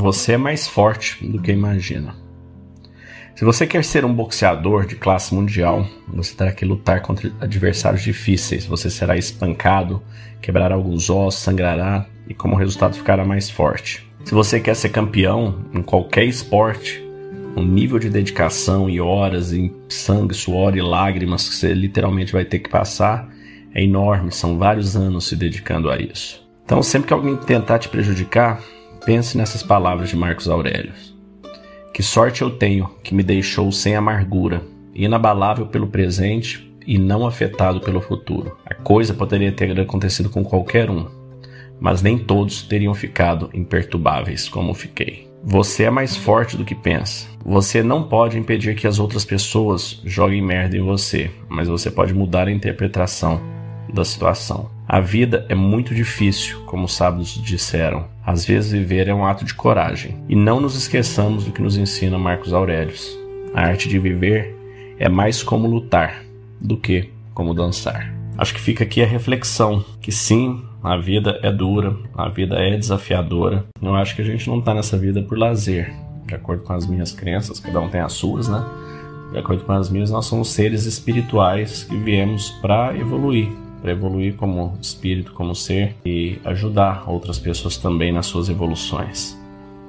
Você é mais forte do que imagina. Se você quer ser um boxeador de classe mundial, você terá que lutar contra adversários difíceis. Você será espancado, quebrará alguns ossos, sangrará e, como resultado, ficará mais forte. Se você quer ser campeão em qualquer esporte, o nível de dedicação e horas em sangue, suor e lágrimas que você literalmente vai ter que passar é enorme. São vários anos se dedicando a isso. Então, sempre que alguém tentar te prejudicar, pense nessas palavras de Marcos Aurélio. Que sorte eu tenho que me deixou sem amargura, inabalável pelo presente e não afetado pelo futuro. A coisa poderia ter acontecido com qualquer um, mas nem todos teriam ficado imperturbáveis como fiquei. Você é mais forte do que pensa. Você não pode impedir que as outras pessoas joguem merda em você, mas você pode mudar a interpretação da situação. A vida é muito difícil, como os sábios disseram. Às vezes viver é um ato de coragem. E não nos esqueçamos do que nos ensina Marcos Aurelius. A arte de viver é mais como lutar do que como dançar. Acho que fica aqui a reflexão que sim, a vida é dura, a vida é desafiadora. Eu acho que a gente não está nessa vida por lazer. De acordo com as minhas crenças, cada um tem as suas, né? De acordo com as minhas, nós somos seres espirituais que viemos para evoluir, para evoluir como espírito, como ser e ajudar outras pessoas também nas suas evoluções.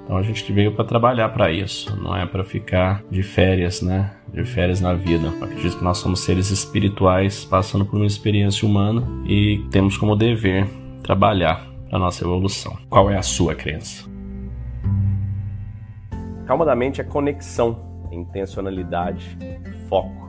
Então a gente veio para trabalhar para isso, não é para ficar de férias, né? De férias na vida. Eu acredito que nós somos seres espirituais passando por uma experiência humana e temos como dever trabalhar para nossa evolução. Qual é a sua crença? Calma da mente é conexão, intencionalidade, foco